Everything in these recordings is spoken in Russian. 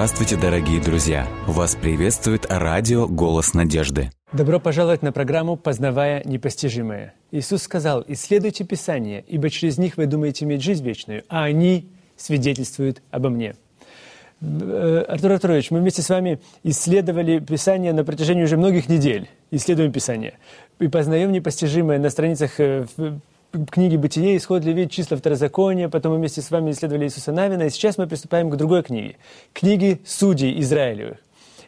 Здравствуйте, дорогие друзья! Вас приветствует радио «Голос надежды». Добро пожаловать на программу «Познавая непостижимое». Иисус сказал, «Исследуйте Писание, ибо через них вы думаете иметь жизнь вечную, а они свидетельствуют обо мне». Э, Артур Артурович, мы вместе с вами исследовали Писание на протяжении уже многих недель. Исследуем Писание. И познаем непостижимое на страницах э, книги «Бытие», «Исход Левит», «Числа Второзакония», потом мы вместе с вами исследовали Иисуса Навина, и сейчас мы приступаем к другой книге, книге «Судей Израилевых».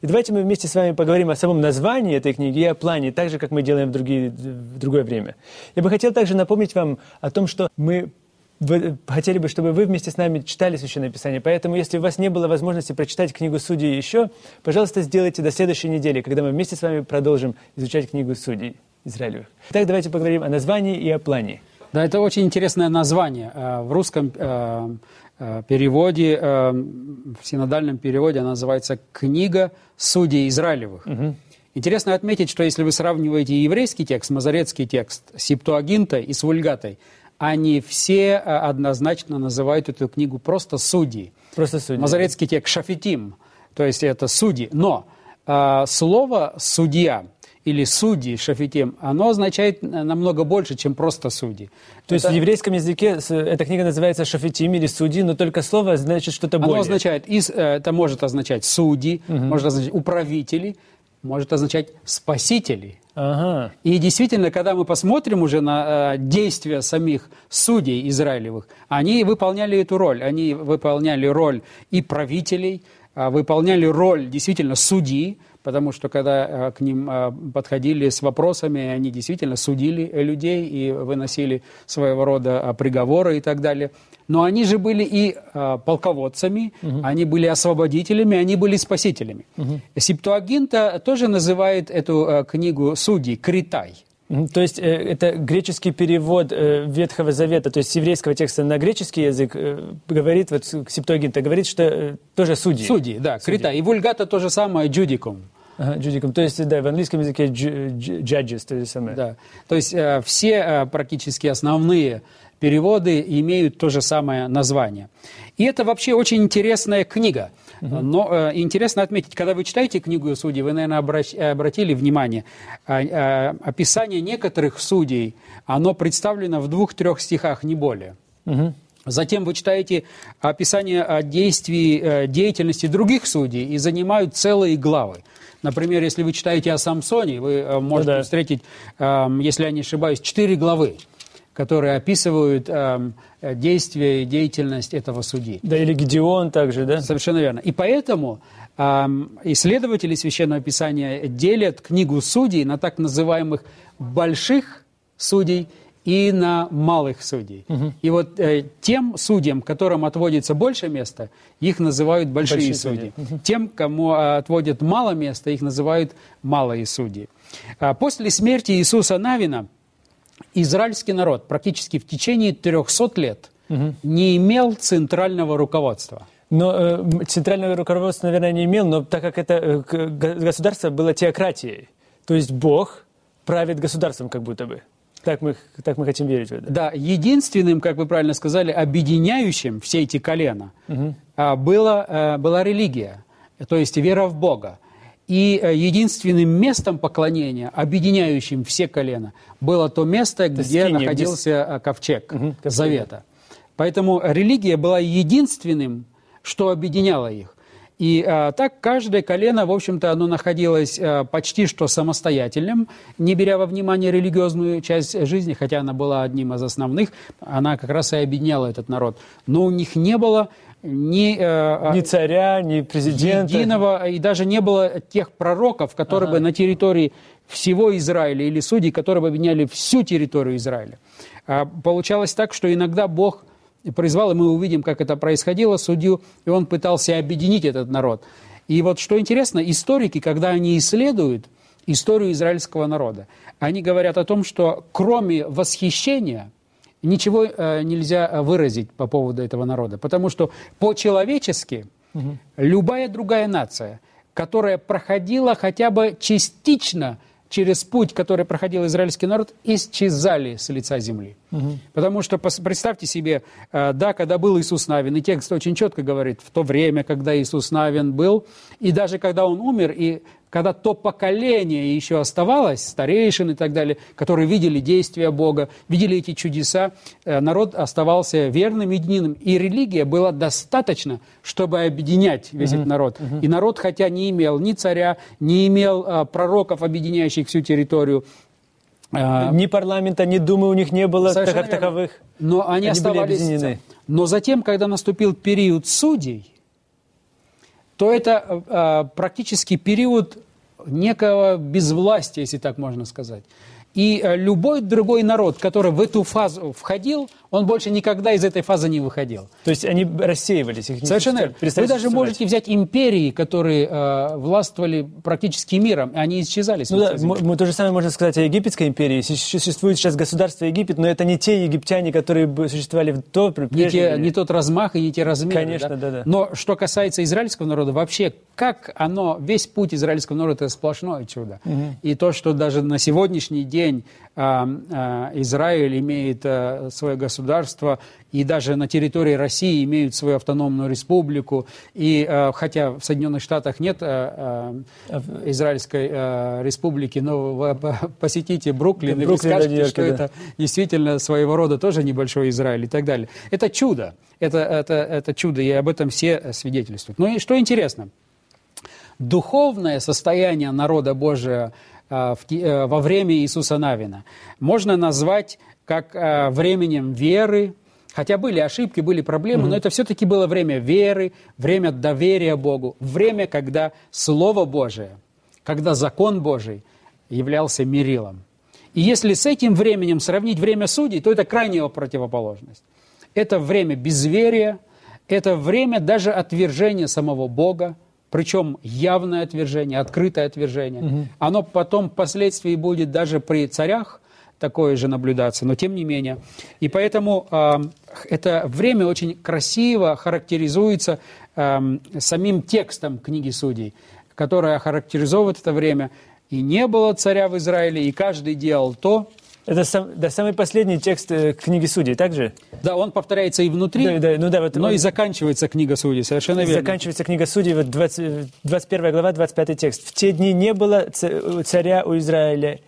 И давайте мы вместе с вами поговорим о самом названии этой книги и о плане, так же, как мы делаем в, другие, в другое время. Я бы хотел также напомнить вам о том, что мы вы, хотели бы, чтобы вы вместе с нами читали Священное Писание. Поэтому, если у вас не было возможности прочитать книгу Судей еще, пожалуйста, сделайте до следующей недели, когда мы вместе с вами продолжим изучать книгу Судей Израилевых. Итак, давайте поговорим о названии и о плане. Да, это очень интересное название. Э, в русском э, э, переводе, в синодальном переводе она называется «Книга судей Израилевых». Угу. Интересно отметить, что если вы сравниваете еврейский текст, мазорецкий текст с Септуагинтой и с Вульгатой, они все однозначно называют эту книгу просто «Судьи». Просто «Судьи». Мазорецкий текст «Шафитим», то есть это «Судьи». Но э, слово «судья» или судьи, шафитим, оно означает намного больше, чем просто судьи. То это... есть в еврейском языке эта книга называется шафитим или судьи, но только слово значит что-то более. Оно означает, э, это может означать судьи, угу. может означать управители, может означать спасители. Ага. И действительно, когда мы посмотрим уже на э, действия самих судей израилевых, они выполняли эту роль. Они выполняли роль и правителей, э, выполняли роль действительно судьи, потому что когда э, к ним э, подходили с вопросами, они действительно судили людей и выносили своего рода э, приговоры и так далее. Но они же были и полководцами, угу. они были освободителями, они были спасителями. Угу. Септуагинта тоже называет эту книгу судей «Критай». То есть э, это греческий перевод э, Ветхого Завета, то есть с еврейского текста на греческий язык э, говорит, вот Септуагинта говорит, что тоже судьи. Судьи, да, судьи. крита. И вульгата то же самое, джудикум. Ага. То есть, да, в английском языке judges, то же самое. Да. То есть все практически основные переводы имеют то же самое название. И это вообще очень интересная книга. Угу. Но э, интересно отметить, когда вы читаете книгу судей, вы, наверное, обращ, обратили внимание, э, э, описание некоторых судей, оно представлено в двух-трех стихах, не более. Угу. Затем вы читаете описание действий, э, деятельности других судей и занимают целые главы. Например, если вы читаете о Самсоне, вы э, можете да. встретить, эм, если я не ошибаюсь, четыре главы которые описывают э, действия и деятельность этого судьи. Да, или Гедеон также, да? Совершенно верно. И поэтому э, исследователи Священного Писания делят книгу судей на так называемых больших судей и на малых судей. Угу. И вот э, тем судьям, которым отводится больше места, их называют большие, большие судьи. судьи. Угу. Тем, кому э, отводят мало места, их называют малые судьи. А после смерти Иисуса Навина израильский народ практически в течение 300 лет угу. не имел центрального руководства. Но э, центрального руководства, наверное, не имел, но так как это э, государство было теократией, то есть Бог правит государством как будто бы. Так мы, так мы хотим верить в это. Да, единственным, как вы правильно сказали, объединяющим все эти колена угу. было, э, была религия, то есть вера в Бога. И э, единственным местом поклонения, объединяющим все колена, было то место, то где скиния, находился где... Э, ковчег угу, Завета. Поэтому религия была единственным, что объединяло их. И а, так каждое колено, в общем-то, оно находилось а, почти что самостоятельным, не беря во внимание религиозную часть жизни, хотя она была одним из основных, она как раз и объединяла этот народ. Но у них не было ни, э, ни царя, ни президента. Единого, и даже не было тех пророков, которые ага. бы на территории всего Израиля, или судей, которые бы объединяли всю территорию Израиля. А, получалось так, что иногда Бог призвал, и мы увидим, как это происходило, судью, и он пытался объединить этот народ. И вот что интересно, историки, когда они исследуют историю израильского народа, они говорят о том, что кроме восхищения – ничего э, нельзя выразить по поводу этого народа. Потому что по-человечески угу. любая другая нация, которая проходила хотя бы частично через путь, который проходил израильский народ, исчезали с лица земли. Угу. Потому что представьте себе, э, да, когда был Иисус Навин, и текст очень четко говорит, в то время, когда Иисус Навин был, и даже когда он умер, и когда то поколение еще оставалось, старейшин и так далее, которые видели действия Бога, видели эти чудеса, э, народ оставался верным, единым. И религия была достаточно, чтобы объединять весь этот народ. И народ, хотя не имел ни царя, не имел а, пророков, объединяющих всю территорию, а, ни парламента, ни думы у них не было так, таковых. Но они, они оставались. Были объединены. Но затем, когда наступил период судей, то это э, практически период некого безвластия, если так можно сказать. И э, любой другой народ, который в эту фазу входил, он больше никогда из этой фазы не выходил. То есть они рассеивались? Их Совершенно Вы даже можете взять империи, которые э, властвовали практически миром, они исчезали. Ну да, мы, то же самое можно сказать о Египетской империи. Существует сейчас государство Египет, но это не те египтяне, которые существовали в то прежде. Не, те, не тот размах и не те размеры. Конечно, да? да, да. Но что касается израильского народа, вообще, как оно, весь путь израильского народа – это сплошное чудо. Угу. И то, что даже на сегодняшний день Израиль имеет а, свое государство, и даже на территории России имеют свою автономную республику. И хотя в Соединенных Штатах нет Израильской республики, но вы посетите Бруклин, и вы скажете, что да. это действительно своего рода тоже небольшой Израиль и так далее. Это чудо. Это, это, это чудо, и об этом все свидетельствуют. Ну и что интересно, духовное состояние народа Божия – во время Иисуса Навина. Можно назвать как э, временем веры, хотя были ошибки, были проблемы, mm-hmm. но это все-таки было время веры, время доверия Богу, время, когда Слово Божие, когда закон Божий являлся мерилом. И если с этим временем сравнить время судей, то это крайняя противоположность. Это время безверия, это время даже отвержения самого Бога, причем явное отвержение, открытое отвержение. Угу. Оно потом впоследствии будет даже при царях такое же наблюдаться, но тем не менее. И поэтому э, это время очень красиво характеризуется э, самим текстом книги Судей, которая характеризовывает это время. «И не было царя в Израиле, и каждый делал то, это сам, да, самый последний текст э, книги Судей, так же? Да, он повторяется и внутри, да, да, ну да, вот но он, и заканчивается книга Судей, совершенно верно. Заканчивается книга Судей, вот 20, 21 глава, 25 текст. «В те дни не было царя у Израиля,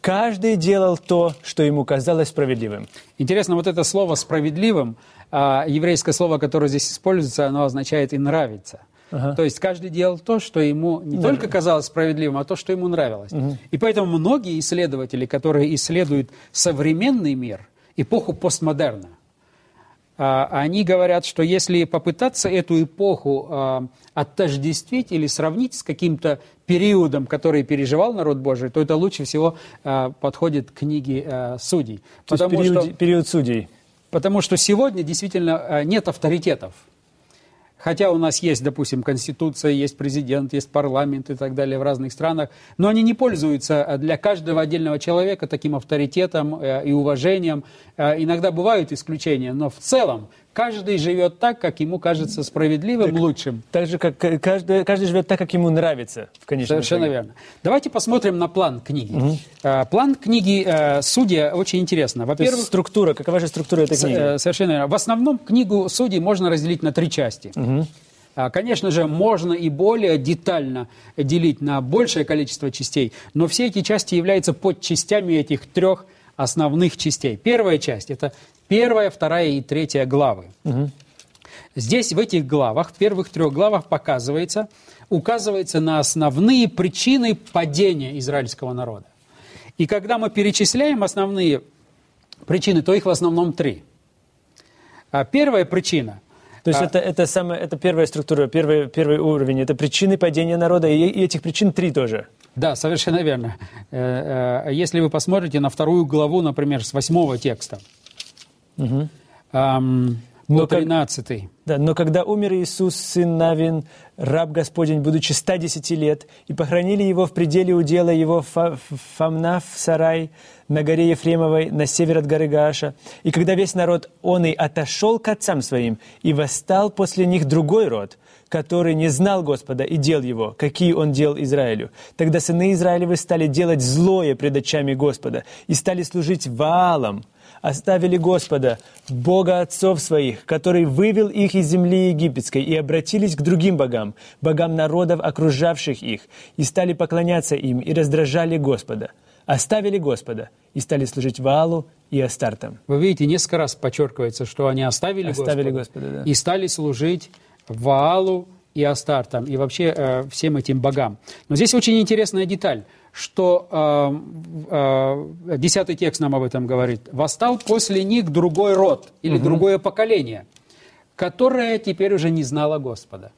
каждый делал то, что ему казалось справедливым». Интересно, вот это слово «справедливым», а, еврейское слово, которое здесь используется, оно означает «и нравится». Ага. То есть каждый делал то, что ему не да. только казалось справедливым, а то, что ему нравилось. Угу. И поэтому многие исследователи, которые исследуют современный мир, эпоху постмодерна, а, они говорят, что если попытаться эту эпоху а, отождествить или сравнить с каким-то периодом, который переживал народ Божий, то это лучше всего а, подходит к книге Судей. То потому есть период, что, период Судей. Потому что сегодня действительно нет авторитетов. Хотя у нас есть, допустим, конституция, есть президент, есть парламент и так далее в разных странах, но они не пользуются для каждого отдельного человека таким авторитетом э, и уважением. Э, иногда бывают исключения, но в целом Каждый живет так, как ему кажется справедливым, так, лучшим. Так же, как каждый, каждый живет так, как ему нравится, в конечном Совершенно итоге. верно. Давайте посмотрим на план книги. Угу. План книги э, «Судья» очень интересно. Во-первых, структура. Какова же структура этой книги? Э, совершенно верно. В основном книгу «Судей» можно разделить на три части. Угу. Конечно же, можно и более детально делить на большее количество частей, но все эти части являются подчастями этих трех основных частей. Первая часть – это первая, вторая и третья главы. Угу. Здесь, в этих главах, в первых трех главах показывается, указывается на основные причины падения израильского народа. И когда мы перечисляем основные причины, то их в основном три. А первая причина – то есть а... это, это, самая, это первая структура, первый, первый уровень, это причины падения народа, и, и этих причин три тоже. Да, совершенно верно. Э, э, если вы посмотрите на вторую главу, например, с восьмого текста, угу. эм, 13. Как, да, но когда умер Иисус, сын Навин, раб Господень, будучи 110 лет, и похоронили его в пределе удела его Фамна в сарай на горе Ефремовой, на север от горы Гааша, и когда весь народ он и отошел к отцам своим, и восстал после них другой род, который не знал Господа и дел его, какие он делал Израилю. Тогда сыны Израилевы стали делать злое пред очами Господа и стали служить Ваалам, оставили Господа, Бога отцов своих, который вывел их из земли египетской, и обратились к другим богам, богам народов, окружавших их, и стали поклоняться им, и раздражали Господа. Оставили Господа, и стали служить Ваалу и Астартам. Вы видите, несколько раз подчеркивается, что они оставили, Оставили Господа, Господа, да. и стали служить Ваалу и Астартам, и вообще э, всем этим богам. Но здесь очень интересная деталь, что э, э, десятый текст нам об этом говорит. «Восстал после них другой род или другое поколение, которое теперь уже не знало Господа»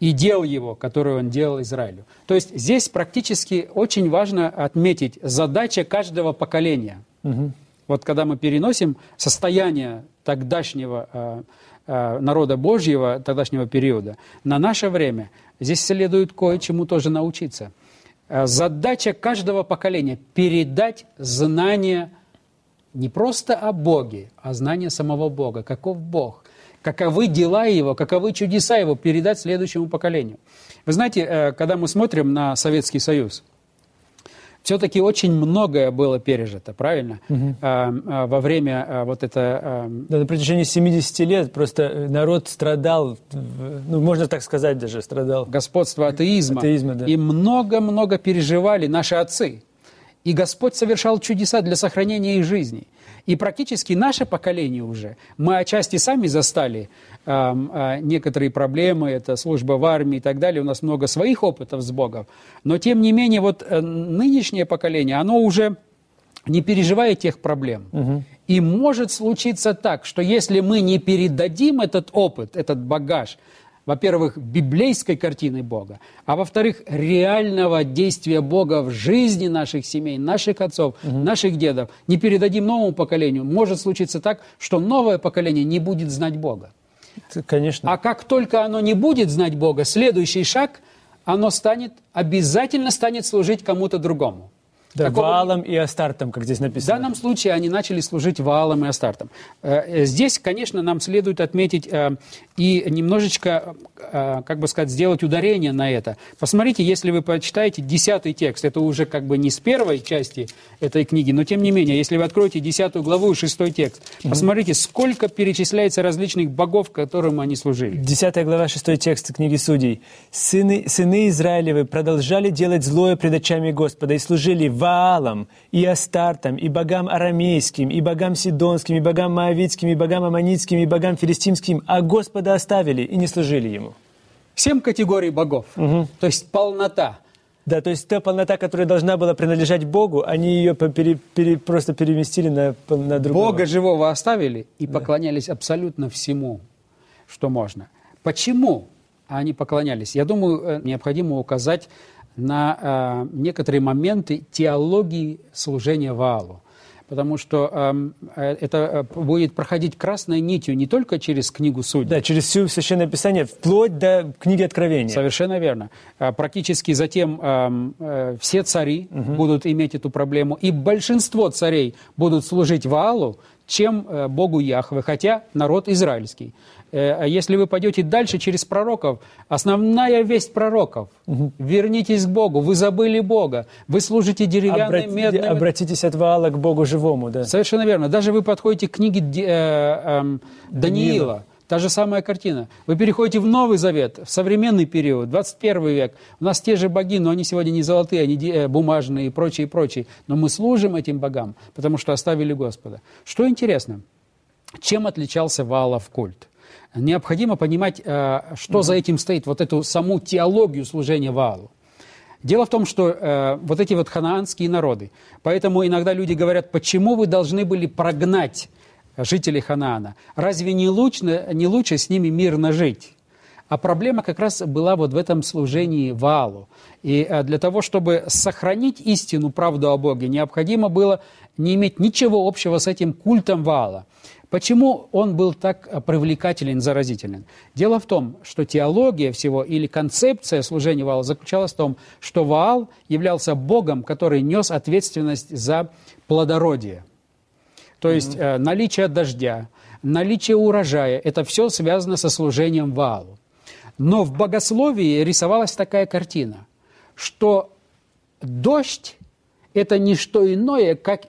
и дел его, который он делал Израилю. То есть здесь практически очень важно отметить задача каждого поколения. Вот когда мы переносим состояние тогдашнего э, э, народа Божьего, тогдашнего периода, на наше время, здесь следует кое-чему тоже научиться. Э, Задача каждого поколения – передать знание не просто о Боге, а знание самого Бога. Каков Бог? Каковы дела Его, каковы чудеса Его передать следующему поколению. Вы знаете, э, когда мы смотрим на Советский Союз, все-таки очень многое было пережито, правильно? А, а, Во время а, вот это... а, Да, на протяжении 70 лет просто народ страдал, ну, можно так сказать даже, страдал. господство атеизма. Атеизма, да. И много-много переживали наши отцы. И Господь совершал чудеса для сохранения их жизни. И практически наше поколение уже, мы отчасти сами застали ам, а, некоторые проблемы, это служба в армии и так далее, у нас много своих опытов с Богом. Но тем не менее, вот э, нынешнее поколение, оно уже не переживает тех проблем. И может случиться так, что если мы не передадим этот опыт, этот багаж, во-первых, библейской картины Бога, а во-вторых, реального действия Бога в жизни наших семей, наших отцов, наших дедов, не передадим новому поколению, может случиться так, что новое поколение не будет знать Бога. Это, Конечно. А как только оно не будет знать Бога, следующий шаг, оно станет, обязательно станет служить кому-то другому. Да, Такого- Ваалом и Астартом, как здесь В написано. данном случае они начали служить Ваалом и Астартом. Э, э, Здесь, конечно, нам следует отметить э, и немножечко, как бы сказать, сделать ударение на это. Посмотрите, если вы почитаете десятый текст, это уже как бы не с первой части этой книги, но тем не менее, если вы откроете десятую главу и шестой текст, посмотрите, сколько перечисляется различных богов, которым они служили. 10 глава, 6 текст книги Судей. «Сыны, «Сыны Израилевы продолжали делать злое пред очами Господа и служили Ваалам, и Астартам, и богам арамейским, и богам сидонским, и богам моавитским, и богам аммонитским, и богам филистимским, а Господа оставили и не служили Ему». Семь категорий богов, то есть полнота. Да, то есть та полнота, которая должна была принадлежать Богу, они ее пере- пере- просто переместили на, на другого. Бога живого оставили и поклонялись абсолютно всему, что можно. Почему они поклонялись? Я думаю, э, необходимо указать на э, некоторые моменты теологии служения Ваалу. Потому что эм, э, это э, будет проходить красной нитью не только через книгу Судей, Да, через всю Священное Писание, вплоть до книги Откровения. Совершенно верно. А, Практически затем эм, э, все цари будут иметь эту проблему, и большинство царей будут служить Ваалу, чем э, Богу Яхве, хотя народ израильский. Э, а Если вы пойдете дальше через пророков, основная весть пророков – вернитесь к Богу, вы забыли Бога, вы служите деревянным, Обрати- медным. Обратитесь от Ваала к Богу живому, да. Совершенно верно. Даже вы подходите к книге э, эм, Даниила, та же самая картина. Вы переходите в Новый Завет, в современный период, 21 век. У нас те же боги, но они сегодня не золотые, они э, бумажные и прочее, и прочее. Но мы служим этим богам, потому что оставили Господа. Что интересно, чем отличался Ваалов культ? Необходимо понимать, э, что за этим стоит, вот эту саму теологию служения Ваалу. Дело в том, что э, вот эти вот ханаанские народы, поэтому иногда люди говорят, почему вы должны были прогнать жителей Ханаана? Разве не лучше, не лучше с ними мирно жить? А проблема как раз была вот в этом служении Ваалу. И э, для того, чтобы сохранить истину, правду о Боге, необходимо было не иметь ничего общего с этим культом Ваала. Почему он был так э, привлекателен, заразителен? Дело в том, что теология всего или концепция служения Ваала заключалась в том, что Ваал являлся Богом, который нес ответственность за плодородие. То есть э, наличие дождя, наличие урожая – это все связано со служением Ваалу. Но в богословии рисовалась такая картина, что дождь – это не что иное, как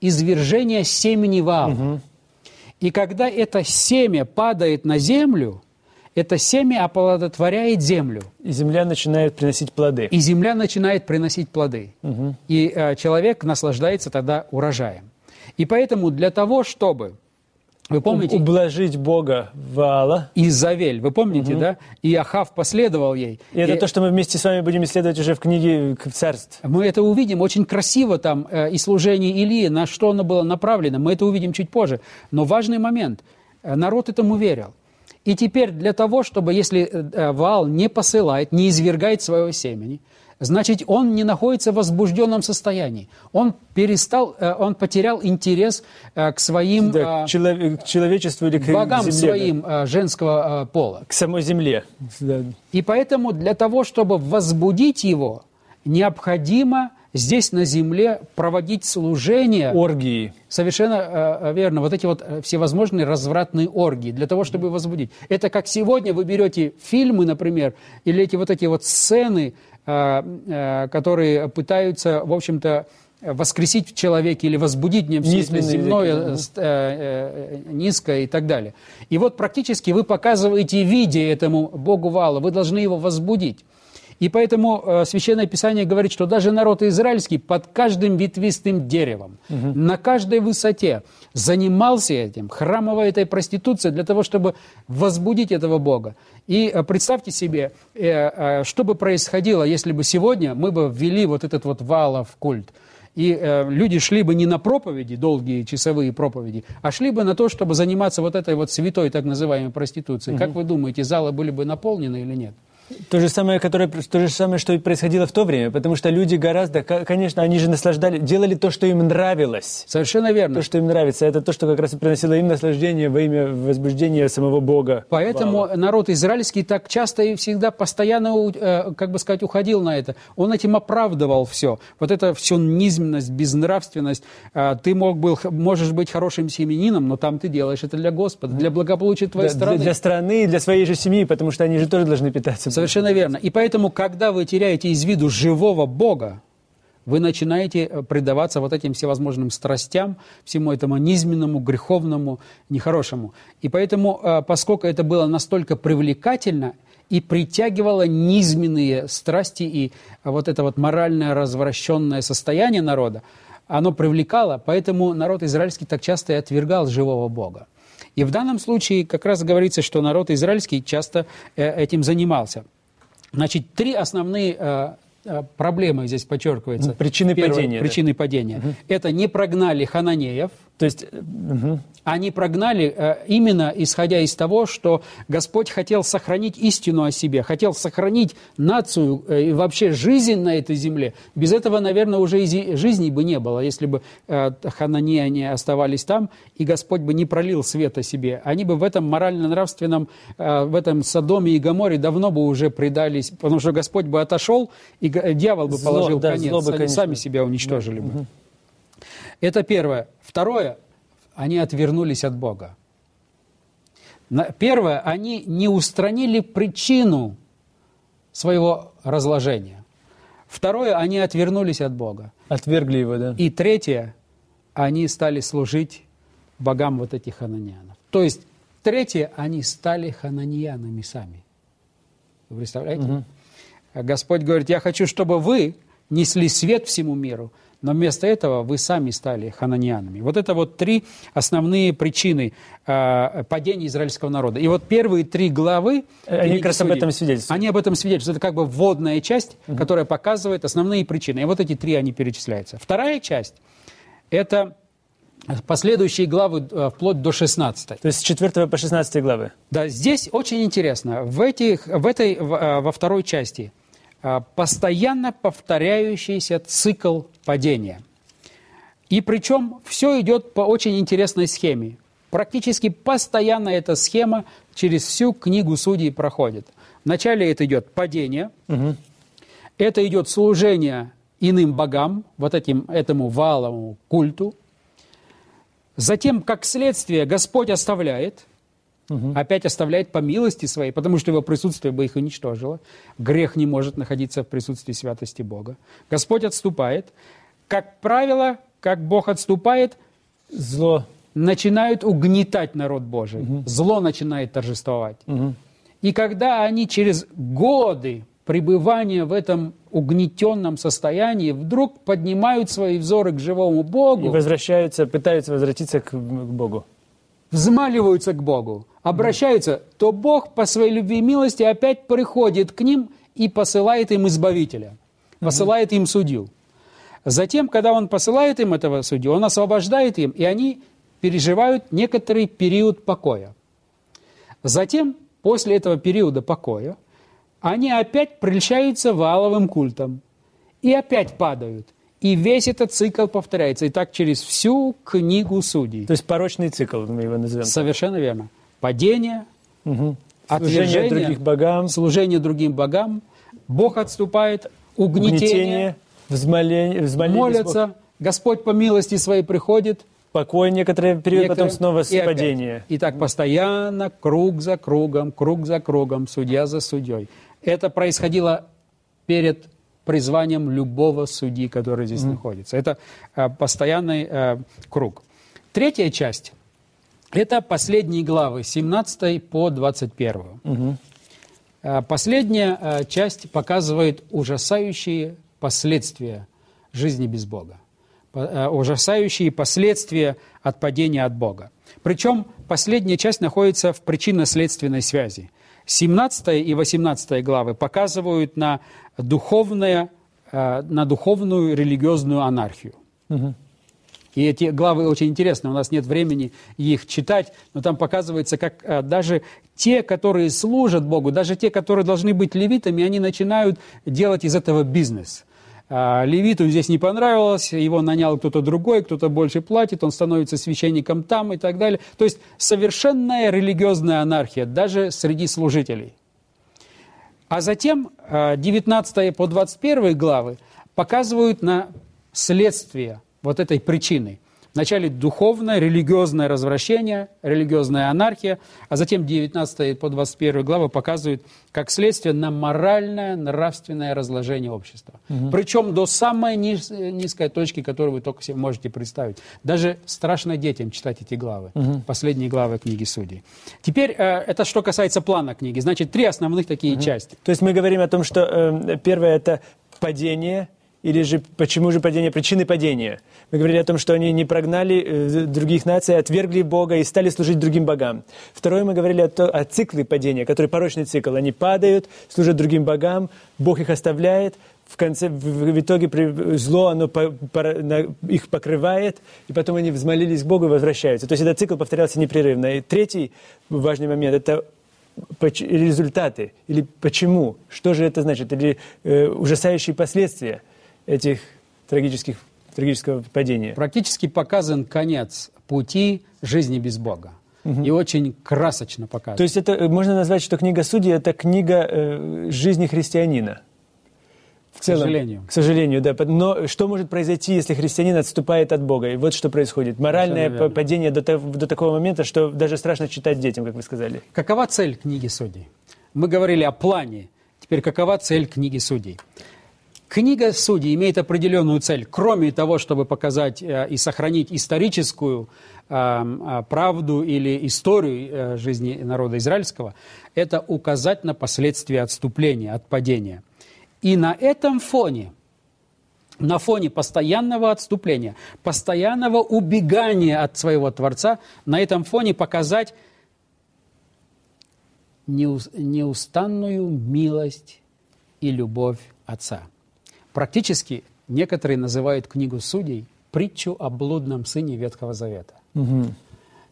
извержение семени Ваала. Угу. И когда это семя падает на землю, это семя оплодотворяет землю. И земля начинает приносить плоды. И земля начинает приносить плоды. Угу. И э, человек наслаждается тогда урожаем. И поэтому для того, чтобы вы помните? Ублажить Бога Ваала. Изавель, вы помните, угу. да? И Ахав последовал ей. И это и... то, что мы вместе с вами будем исследовать уже в книге «Царств». Мы это увидим очень красиво там, э, и служение Илии, на что оно было направлено. Мы это увидим чуть позже. Но важный момент. Э, народ этому верил. И теперь для того, чтобы, если э, э Ваал не посылает, не извергает своего семени, значит, он не находится в возбужденном состоянии. Он перестал, э, он потерял интерес э, к своим... Да, к, человек, к человечеству или к богам земле, своим да. женского пола. К самой земле. Да. И поэтому для того, чтобы возбудить его, необходимо здесь на земле проводить служение. Оргии. Совершенно э, верно. Вот эти вот всевозможные развратные оргии для того, чтобы возбудить. Это как сегодня вы берете фильмы, например, или эти вот эти вот сцены, Э, э, которые пытаются, в общем-то, воскресить в человеке или возбудить в нем смысле земное, э, низкое и так далее. И вот практически вы показываете виде этому Богу Вала, вы должны его возбудить. И поэтому э, Священное Писание говорит, что даже народ израильский под каждым ветвистым деревом, угу. на каждой высоте занимался этим, храмовой этой проституцией для того, чтобы возбудить этого Бога. И э, представьте себе, э, что бы происходило, если бы сегодня мы бы ввели вот этот вот валов культ. И э, люди шли бы не на проповеди, долгие часовые проповеди, а шли бы на то, чтобы заниматься вот этой вот святой так называемой проституцией. Угу. Как вы думаете, залы были бы наполнены или нет? То же, самое, которое, то же самое, что и происходило в то время, потому что люди гораздо, конечно, они же наслаждали, делали то, что им нравилось. Совершенно верно. То, что им нравится, это то, что как раз и приносило им наслаждение во имя возбуждения самого Бога. Поэтому Вау. народ израильский так часто и всегда постоянно, э, как бы сказать, уходил на это. Он этим оправдывал все. Вот это все низменность, безнравственность. А, ты мог был, можешь быть хорошим семенином, но там ты делаешь это для Господа, для благополучия твоей для, страны. Для, страны, для своей же семьи, потому что они же тоже должны питаться. Совершенно верно. И поэтому, когда вы теряете из виду живого Бога, вы начинаете э, предаваться вот этим всевозможным страстям, всему этому низменному, греховному, нехорошему. И поэтому, э, поскольку это было настолько привлекательно и притягивало низменные страсти и вот это вот моральное развращенное состояние народа, оно привлекало, поэтому народ израильский так часто и отвергал живого Бога. И в данном случае как раз говорится, что народ израильский часто э, этим занимался – Значит, три основные э, э, проблемы здесь подчеркиваются. Причины Первое, падения. Причины да? падения. Угу. Это не прогнали хананеев. То есть... Угу они прогнали э, именно исходя из того, что Господь хотел сохранить истину о себе, хотел сохранить нацию э, и вообще жизнь на этой земле. Без этого, наверное, уже и жизни бы не было, если бы э, хананеяне оставались там, и Господь бы не пролил свет о себе. Они бы в этом морально-нравственном, в этом Содоме и Гаморе давно бы уже предались, потому что Господь бы отошел, и дьявол бы положил зло, конец, да, бы, они сами себя уничтожили бы. Угу. Это первое. Второе – они отвернулись от Бога. Первое, они не устранили причину своего разложения. Второе, они отвернулись от Бога. Отвергли его, да. И третье, они стали служить богам вот этих хананьянов. То есть, третье, они стали хананьянами сами. Вы представляете? Угу. Господь говорит, я хочу, чтобы вы несли свет всему миру – но вместо этого вы сами стали хананьянами. Вот это вот три основные причины э, падения израильского народа. И вот первые три главы... Они как раз об этом свидетельствуют. Они об этом свидетельствуют. Это как бы вводная часть, угу. которая показывает основные причины. И вот эти три, они перечисляются. Вторая часть – это последующие главы э, вплоть до 16. То есть с 4 по 16 главы. Да, здесь очень интересно. В, этих, в этой, э, во второй части – а, постоянно повторяющийся цикл падения. И причем все идет по очень интересной схеме. Практически постоянно эта схема через всю книгу судей проходит. Вначале это идет падение, угу. это идет служение иным богам, вот этим, этому валовому культу. Затем, как следствие, Господь оставляет, Угу. Опять оставляет по милости своей, потому что его присутствие бы их уничтожило. Грех не может находиться в присутствии святости Бога. Господь отступает. Как правило, как Бог отступает, зло начинают угнетать народ Божий. Угу. Зло начинает торжествовать. Угу. И когда они через годы пребывания в этом угнетенном состоянии вдруг поднимают свои взоры к живому Богу. И возвращаются, пытаются возвратиться к, к Богу. Взмаливаются к Богу, обращаются, то Бог по своей любви и милости опять приходит к ним и посылает им избавителя, посылает им судью. Затем, когда он посылает им этого судью, он освобождает им, и они переживают некоторый период покоя. Затем, после этого периода покоя, они опять прельщаются валовым культом и опять падают. И весь этот цикл повторяется. И так через всю книгу судей. То есть порочный цикл, мы его назовем. Совершенно верно. Падение, угу. служение других богам. Служение другим богам. Бог отступает, угнетение. угнетение взмоление, взмоление молятся, Бог. Господь по милости своей приходит. Покой некоторый период, некоторые, потом снова и падение. Опять. И так постоянно, круг за кругом, круг за кругом, судья за судьей. Это происходило перед призванием любого судьи, который здесь mm. находится. Это э, постоянный э, круг. Третья часть – это последние главы, 17 по 21. Mm-hmm. Э, последняя э, часть показывает ужасающие последствия жизни без Бога, э, ужасающие последствия от падения от Бога. Причем последняя часть находится в причинно-следственной связи. 17 и 18 главы показывают на, духовное, э, на духовную религиозную анархию. Угу. И эти главы очень интересны, у нас нет времени их читать, но там показывается, как э, даже те, которые служат Богу, даже те, которые должны быть левитами, они начинают делать из этого бизнес – а, левиту здесь не понравилось, его нанял кто-то другой, кто-то больше платит, он становится священником там и так далее. То есть совершенная религиозная анархия, даже среди служителей. А затем 19 а, по 21 главы показывают на следствие вот этой причины – Вначале духовное, религиозное развращение, религиозная анархия, а затем 19 по 21 глава показывают, как следствие, на моральное, нравственное разложение общества. Угу. Причем до самой низ, низкой точки, которую вы только себе можете представить. Даже страшно детям читать эти главы, угу. последние главы книги Судей. Теперь, э, это что касается плана книги. Значит, три основных такие угу. части. То есть мы говорим о том, что э, первое – это падение – или же почему же падение, причины падения? Мы говорили о том, что они не прогнали э, других наций, отвергли Бога и стали служить другим богам. Второе, мы говорили о, то, о цикле падения, который порочный цикл. Они падают, служат другим богам, Бог их оставляет, в конце, в итоге зло, оно по, по, на, их покрывает, и потом они взмолились к Богу и возвращаются. То есть этот цикл повторялся непрерывно. И третий важный момент – это результаты, или почему, что же это значит, или э, ужасающие последствия – этих трагических, трагического падения. Практически показан конец пути жизни без Бога. Угу. И очень красочно показан. То есть это э, можно назвать, что книга Судьи – это книга э, жизни христианина. В целом, к сожалению. К сожалению, да. Но что может произойти, если христианин отступает от Бога? И вот что происходит. Моральное падение до, до такого момента, что даже страшно читать детям, как вы сказали. Какова цель книги Судей? Мы говорили о плане. Теперь какова цель книги Судей? Книга Судей имеет определенную цель, кроме того, чтобы показать э, и сохранить историческую э, э, правду или историю жизни народа израильского, это указать на последствия отступления, отпадения. И на этом фоне, на фоне постоянного отступления, постоянного убегания от своего Творца, на этом фоне показать неустанную милость и любовь Отца – Практически некоторые называют книгу судей притчу о блудном сыне Ветхого Завета. Угу.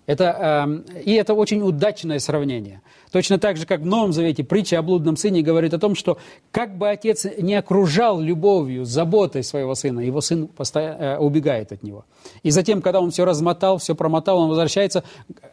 Это, э, и это очень удачное сравнение. Точно так же, как в Новом Завете притча о блудном сыне говорит о том, что как бы отец не окружал любовью, заботой своего сына, его сын постоянно, э, убегает от него. И затем, когда он все размотал, все промотал, он возвращается,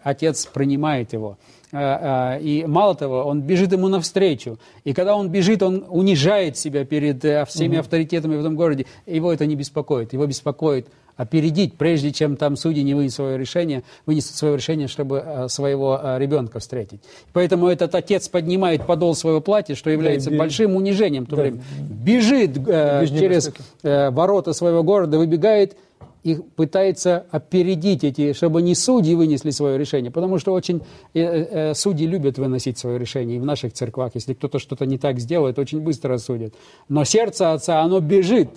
отец принимает его. Э, э, и мало того, он бежит ему навстречу. И когда он бежит, он унижает себя перед э, всеми угу. авторитетами в этом городе. Его это не беспокоит. Его беспокоит опередить, прежде чем там судьи не вынесут свое решение, вынесут свое решение, чтобы э, своего э, ребенка встретить. Поэтому этот отец поднимает подол своего платья, что является да, большим унижением в то да. время. Бежит э, через э, ворота своего города, выбегает и пытается опередить эти, чтобы не судьи вынесли свое решение, потому что очень э, э, судьи любят выносить свое решение, и в наших церквах, если кто-то что-то не так сделает, очень быстро судят. Но сердце отца, оно бежит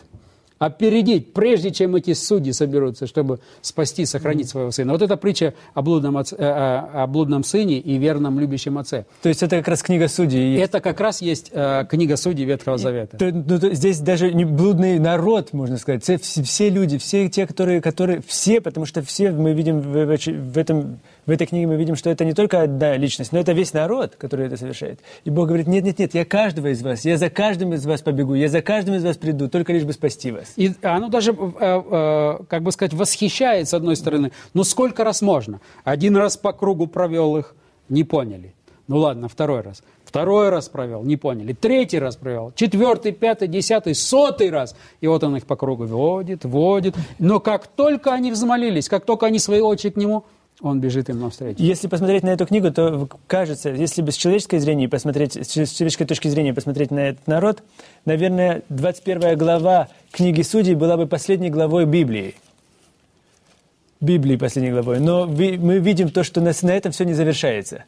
опередить, прежде чем эти судьи соберутся, чтобы спасти, сохранить своего сына. Вот это притча о блудном, отце, э, о блудном сыне и верном любящем отце. То есть это как раз книга судей? Это как раз есть э, книга судей Ветхого Завета. То, ну, то, здесь даже не блудный народ, можно сказать. Все, все люди, все те, которые, которые... Все, потому что все мы видим в, в, в этом в этой книге мы видим, что это не только одна личность, но это весь народ, который это совершает. И Бог говорит, нет, нет, нет, я каждого из вас, я за каждым из вас побегу, я за каждым из вас приду, только лишь бы спасти вас. И оно даже, э, э, как бы сказать, восхищает с одной стороны. Но сколько раз можно? Один раз по кругу провел их, не поняли. Ну ладно, второй раз. Второй раз провел, не поняли. Третий раз провел. Четвертый, пятый, десятый, сотый раз. И вот он их по кругу водит, водит. Но как только они взмолились, как только они свои очи к нему он бежит им навстречу. Если посмотреть на эту книгу, то кажется, если бы с человеческой зрения посмотреть, с человеческой точки зрения посмотреть на этот народ, наверное, 21 глава книги Судей была бы последней главой Библии. Библии последней главой. Но мы видим то, что на, этом все не завершается.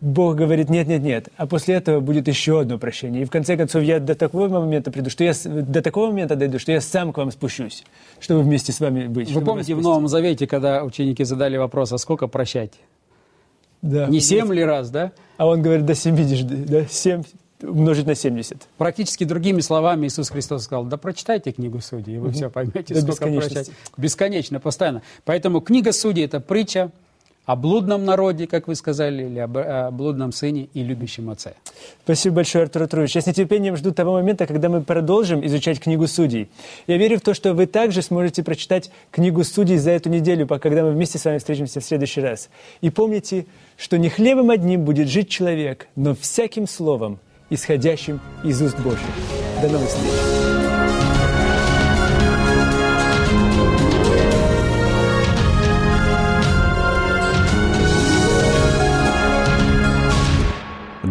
Бог говорит, нет, нет, нет. А после этого будет еще одно прощение. И в конце концов я до такого момента приду, что я до такого момента дойду, что я сам к вам спущусь, чтобы вместе с вами быть. Вы помните в Новом Завете, когда ученики задали вопрос, а сколько прощать? Да. Не семь ли раз, да? А он говорит, до 70, да, семь умножить на 70. Практически другими словами Иисус Христос сказал, да прочитайте книгу Судей, и вы угу. все поймете, до сколько прощать. Бесконечно, постоянно. Поэтому книга Судей – это притча, о блудном народе, как вы сказали, или о блудном сыне и любящем отце. Спасибо большое, Артур Артурович. Я с нетерпением жду того момента, когда мы продолжим изучать книгу судей. Я верю в то, что вы также сможете прочитать книгу судей за эту неделю, когда мы вместе с вами встретимся в следующий раз. И помните, что не хлебом одним будет жить человек, но всяким словом, исходящим из уст Божьих. До новых встреч!